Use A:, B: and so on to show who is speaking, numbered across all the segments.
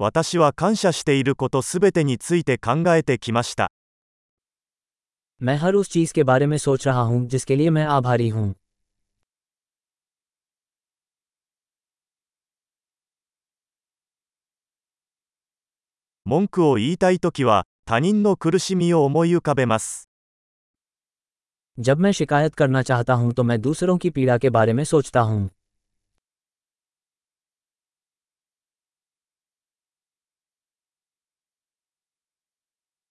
A: 私は感謝していることすべてについて考えてきました。
B: मैं हर उस चीज के बारे में सोच रहा हूं जिसके लिए मैं आभारी हूं
A: 文句を言いたいときは、他人の苦しみを思い浮かべます。
B: जब मैं शिकायत करना चाहता हूं तो मैं दूसरों की पीड़ा के बारे में सोचता हूं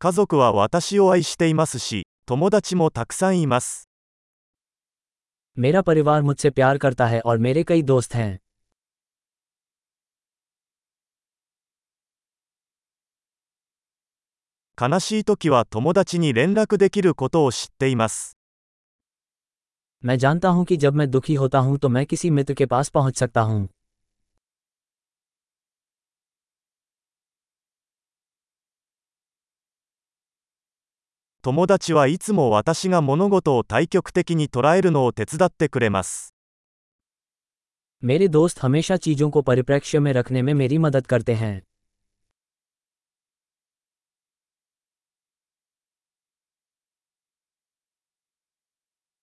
A: 家族は私を愛していますし、友達もたくさんいます。
B: मेरा परिवार मुझसे प्यार करता है और मेरे कई दोस्त हैं
A: 悲しい時は友達に連絡できることを知っています。
B: मैं जानता हूं कि जब मैं दुखी होता हूं तो मैं किसी मित्र के पास पहुंच सकता हूं
A: 友達はいつも私が物事を対極的に捉えるのを手伝ってくれます。
B: मेरे दोस्त हमेशा चीजों को परिप्रेक्ष्य में रखने में मेरी मदद करते हैं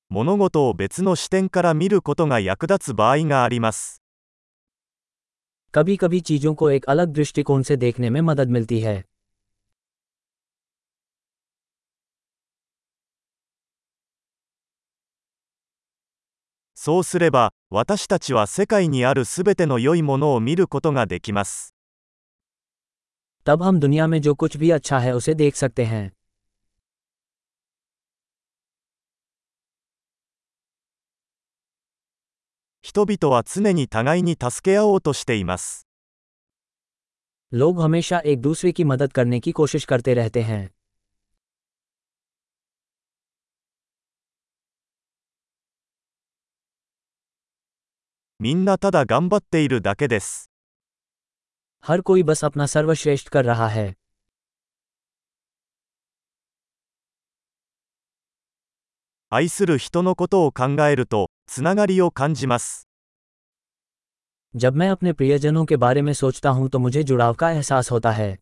A: 物事を別の視点から見ることが役立つ場合があります。
B: कभी कभी चीजों को एक अलग दृष्टिकोण से देखने में मदद मिलती है
A: そうすれば、私たちは世界にあるすべての良いものを見ることができます。
B: तब हम दुनिया में जो कुछ भी अच्छा है उसे देख सकते हैं
A: 人々は常に互いに助け合おうとしています。
B: लोग हमेशा एक दूसरे की मदद करने की कोशिश करते रहते हैं
A: みんなただ頑張っているだけです。
B: हर कोई बस अपना सर्वश्रेष्ठ कर रहा है
A: 愛する人のことを考えると、つながりを感じます。
B: जब मैं अपने प्रियजनों के बारे में सोचता हूं तो मुझे जुड़ाव का एहसास होता है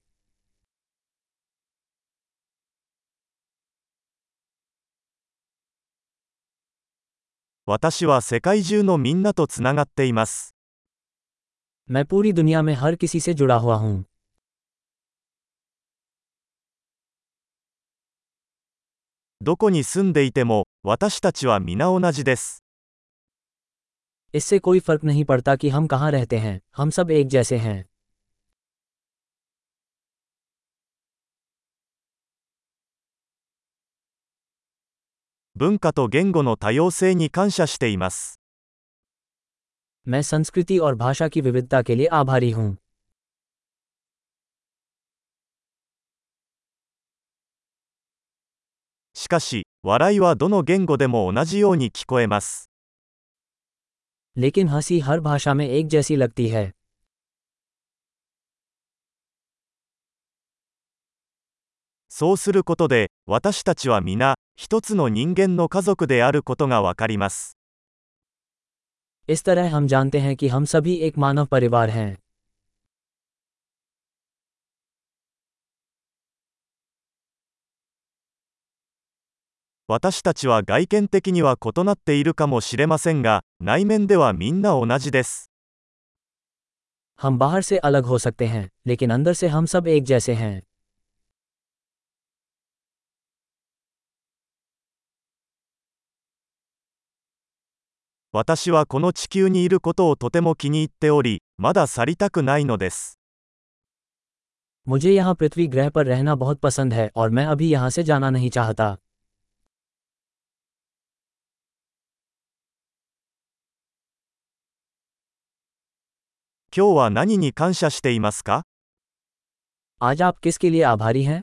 A: 私は世界中のみんなとつながっています。
B: मैं पूरी दुनिया में हर किसी से जुड़ा हुआ हूं
A: どこに住んでいても、私たちは皆同じです。
B: इससे कोई फर्क नहीं पड़ता कि हम कहाँ रहते हैं हम सब एक जैसे हैं
A: 文化と言語の多様性に感謝しています。
B: मैं संस्कृति और भाषा की विविधता के लिए आभारी हूं
A: しかし、笑いはどの言語でも同じように聞こえます。
B: लेकिन हंसी हर भाषा में एक जैसी लगती है
A: そうすることで、私たちは皆、一つの人間の家族であることがわかります。
B: इस तरह हम जानते हैं कि हम सभी एक मानव परिवार हैं
A: 私たちは外見的には異なっているかもしれませんが、内面ではみんな同じです。
B: हम बाहर से अलग हो सकते हैं लेकिन अंदर से हम सब एक जैसे हैं
A: 私はこの地球にいることをとても気に入っており、まだ去りたくないのです。
B: मुझे यहाँ पृथ्वी ग्रह पर रहना बहुत पसंद है और मैं अभी यहाँ से जाना नहीं चाहता
A: 「今日は何に感謝していますか?」
B: आज आप किसके लिए आभारी हैं